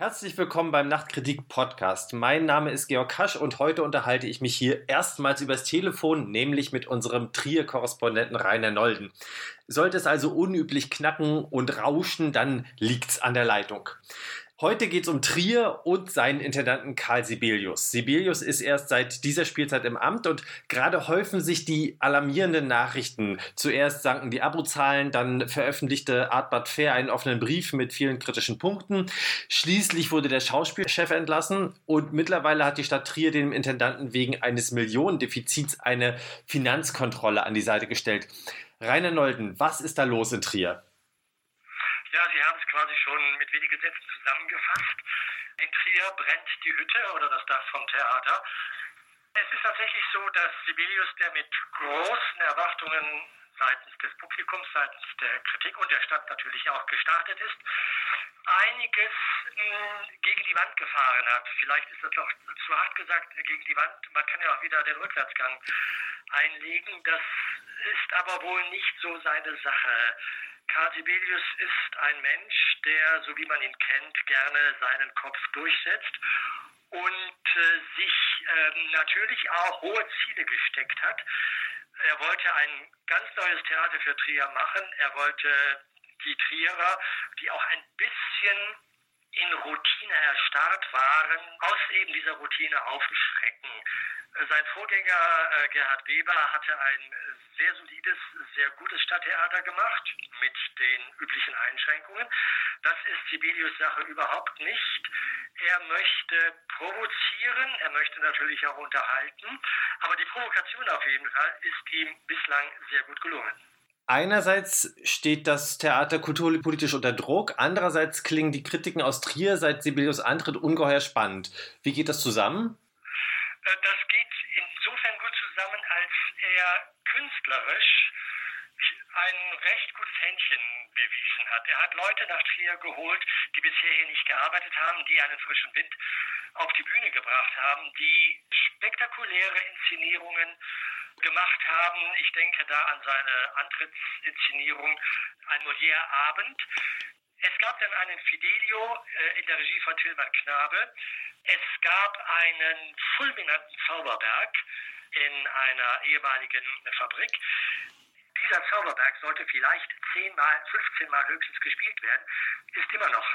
Herzlich willkommen beim Nachtkritik Podcast. Mein Name ist Georg Kasch und heute unterhalte ich mich hier erstmals übers Telefon, nämlich mit unserem Trier-Korrespondenten Rainer Nolden. Sollte es also unüblich knacken und rauschen, dann liegt's an der Leitung. Heute geht es um Trier und seinen Intendanten Karl Sibelius. Sibelius ist erst seit dieser Spielzeit im Amt und gerade häufen sich die alarmierenden Nachrichten. Zuerst sanken die Abozahlen, dann veröffentlichte Artbad Fair einen offenen Brief mit vielen kritischen Punkten. Schließlich wurde der Schauspielchef entlassen und mittlerweile hat die Stadt Trier dem Intendanten wegen eines Millionendefizits eine Finanzkontrolle an die Seite gestellt. Rainer Nolden, was ist da los in Trier? Ja, Sie haben es quasi schon mit wenigen Sätzen zusammengefasst. In Trier brennt die Hütte oder das Dach vom Theater. Es ist tatsächlich so, dass Sibelius, der mit großen Erwartungen seitens des Publikums, seitens der Kritik und der Stadt natürlich auch gestartet ist, einiges mh, hm, gegen die Wand gefahren hat. Vielleicht ist das doch zu hart gesagt gegen die Wand. Man kann ja auch wieder den Rückwärtsgang einlegen. Das ist aber wohl nicht so seine Sache. Karl Sibelius ist ein Mensch, der, so wie man ihn kennt, gerne seinen Kopf durchsetzt und äh, sich äh, natürlich auch hohe Ziele gesteckt hat. Er wollte ein ganz neues Theater für Trier machen. Er wollte die Trierer, die auch ein bisschen in Routine erstarrt waren, aus eben dieser Routine aufschrecken. Sein Vorgänger äh, Gerhard Weber hatte ein sehr solides, sehr gutes Stadttheater gemacht mit den üblichen Einschränkungen. Das ist Sibelius Sache überhaupt nicht. Er möchte provozieren, er möchte natürlich auch unterhalten, aber die Provokation auf jeden Fall ist ihm bislang sehr gut gelungen. Einerseits steht das Theater kulturpolitisch unter Druck, andererseits klingen die Kritiken aus Trier seit Sibelius Antritt ungeheuer spannend. Wie geht das zusammen? Äh, das geht insofern gut zusammen, als er künstlerisch ein recht gutes Händchen bewiesen hat. Er hat Leute nach Trier geholt, die bisher hier nicht gearbeitet haben, die einen frischen Wind auf die Bühne gebracht haben, die spektakuläre Inszenierungen gemacht haben. Ich denke da an seine Antrittsinszenierung, ein Molière-Abend. Es gab dann einen Fidelio äh, in der Regie von Tilman Knabe. Es gab einen fulminanten Zauberberg in einer ehemaligen Fabrik dieser Zauberberg sollte vielleicht zehnmal, 15 Mal höchstens gespielt werden, ist immer noch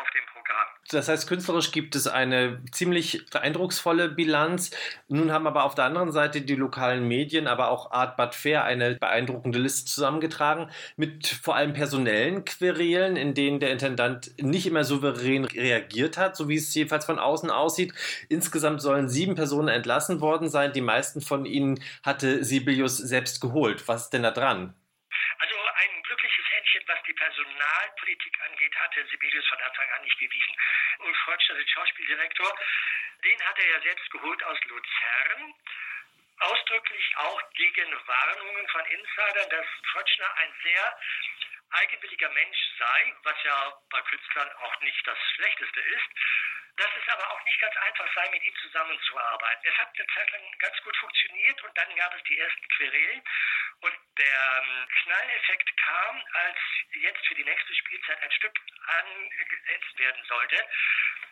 auf dem Programm. Das heißt, künstlerisch gibt es eine ziemlich eindrucksvolle Bilanz. Nun haben aber auf der anderen Seite die lokalen Medien, aber auch Art Bad Fair eine beeindruckende Liste zusammengetragen mit vor allem personellen Querelen, in denen der Intendant nicht immer souverän reagiert hat, so wie es jedenfalls von außen aussieht. Insgesamt sollen sieben Personen entlassen worden sein. Die meisten von ihnen hatte Sibelius selbst geholt. Was ist denn da dran? Also ein glückliches Händchen, was die Personalpolitik angeht, hatte Sibelius von Anfang an nicht bewiesen. Ulf Freudschner, der Schauspieldirektor, den hat er ja selbst geholt aus Luzern. Ausdrücklich auch gegen Warnungen von Insidern, dass Freudschner ein sehr eigenwilliger Mensch sei, was ja bei Künstlern auch nicht das Schlechteste ist dass es aber auch nicht ganz einfach sei, mit ihm zusammenzuarbeiten. Es hat eine Zeit lang ganz gut funktioniert und dann gab es die ersten Querelen und der ähm, Knalleffekt kam, als jetzt für die nächste Spielzeit ein Stück angesetzt werden sollte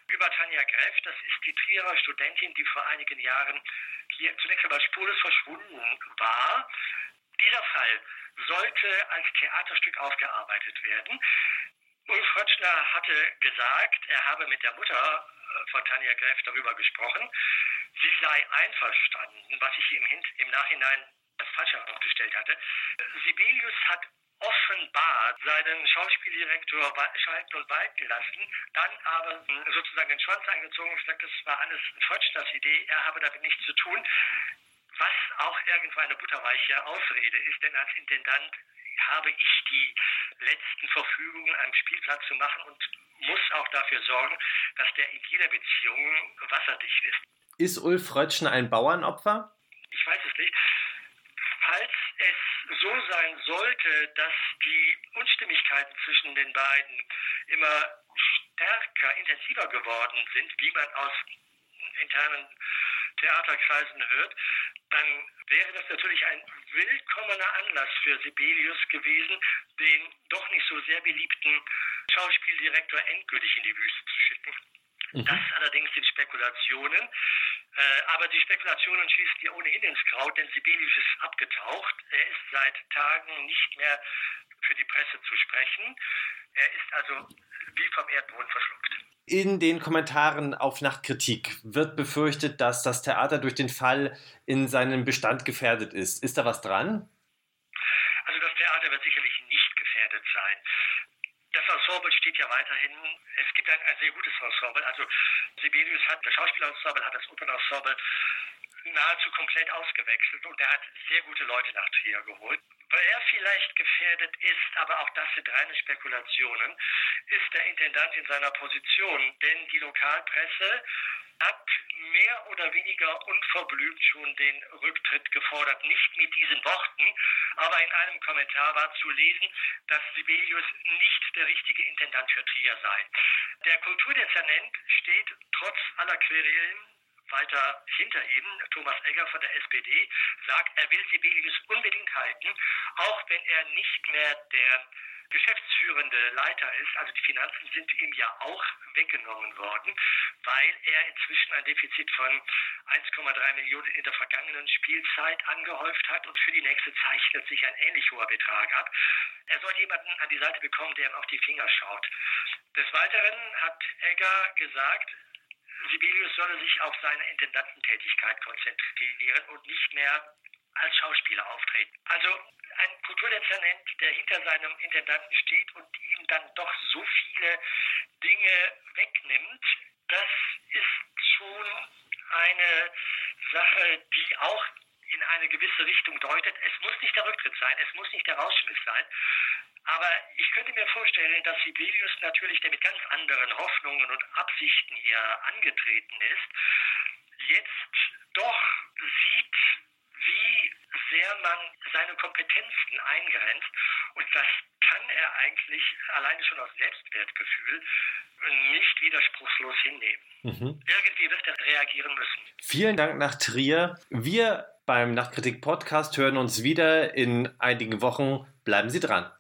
über Tanja Greff. Das ist die Trierer Studentin, die vor einigen Jahren hier zunächst einmal spurlos verschwunden war. Dieser Fall sollte als Theaterstück aufgearbeitet werden. Ulf Rötschner hatte gesagt, er habe mit der Mutter äh, von Tanja Gräf darüber gesprochen. Sie sei einverstanden, was ich ihm im Nachhinein als falsch herausgestellt hatte. Sibelius hat offenbar seinen Schauspieldirektor schalten und walten lassen, dann aber sozusagen den Schwanz angezogen und gesagt, das war alles Frötschners Idee, er habe damit nichts zu tun. Was auch irgendwo eine butterweiche Ausrede ist, denn als Intendant habe ich die letzten Verfügungen, einen Spielplatz zu machen und muss auch dafür sorgen, dass der in jeder Beziehung wasserdicht ist. Ist Ulf Rötschner ein Bauernopfer? Ich weiß es nicht. Falls es so sein sollte, dass die Unstimmigkeiten zwischen den beiden immer stärker, intensiver geworden sind, wie man aus internen Theaterkreisen hört, dann wäre das natürlich ein willkommener Anlass für Sibelius gewesen, den doch nicht so sehr beliebten Schauspieldirektor endgültig in die Wüste zu schicken. Mhm. Das allerdings sind Spekulationen. Äh, aber die Spekulationen schießen ja ohnehin ins Kraut, denn Sibelius ist abgetaucht. Er ist seit Tagen nicht mehr für die Presse zu sprechen. Er ist also wie vom Erdboden verschluckt. In den Kommentaren auf Nachtkritik wird befürchtet, dass das Theater durch den Fall in seinem Bestand gefährdet ist. Ist da was dran? Also das Theater wird sicherlich nicht gefährdet sein. Das Ensemble steht ja weiterhin. Es gibt ein, ein sehr gutes Ensemble. Also Sibelius hat, das Schauspielensemble hat das Opernensemble nahezu komplett ausgewechselt und er hat sehr gute Leute nach Trier geholt. Wer vielleicht gefährdet ist, aber auch das sind reine Spekulationen, ist der Intendant in seiner Position. Denn die Lokalpresse hat mehr oder weniger unverblümt schon den Rücktritt gefordert. Nicht mit diesen Worten, aber in einem Kommentar war zu lesen, dass Sibelius nicht der richtige Intendant für Trier sei. Der Kulturdezernent steht trotz aller Querelen weiter hinter ihm, Thomas Egger von der SPD, sagt, er will Sibelius unbedingt halten, auch wenn er nicht mehr der geschäftsführende Leiter ist. Also die Finanzen sind ihm ja auch weggenommen worden, weil er inzwischen ein Defizit von 1,3 Millionen in der vergangenen Spielzeit angehäuft hat und für die nächste zeichnet sich ein ähnlich hoher Betrag ab. Er soll jemanden an die Seite bekommen, der ihm auf die Finger schaut. Des Weiteren hat Egger gesagt, Sibelius solle sich auf seine Intendantentätigkeit konzentrieren und nicht mehr als Schauspieler auftreten. Also ein Kulturdezernent, der hinter seinem Intendanten steht und ihm dann doch so viele Dinge wegnimmt, das ist schon eine Sache, die auch in eine gewisse Richtung deutet. Es muss nicht der Rücktritt sein, es muss nicht der Rausschmiss sein, aber ich könnte mir vorstellen, dass Sibelius natürlich, der mit ganz anderen Hoffnungen und Absichten hier angetreten ist, jetzt doch sieht, wie sehr man seine Kompetenzen eingrenzt. Und das kann er eigentlich alleine schon aus Selbstwertgefühl nicht widerspruchslos hinnehmen. Mhm. Irgendwie wird er reagieren müssen. Vielen Dank nach Trier. Wir beim Nachtkritik Podcast hören uns wieder in einigen Wochen. Bleiben Sie dran.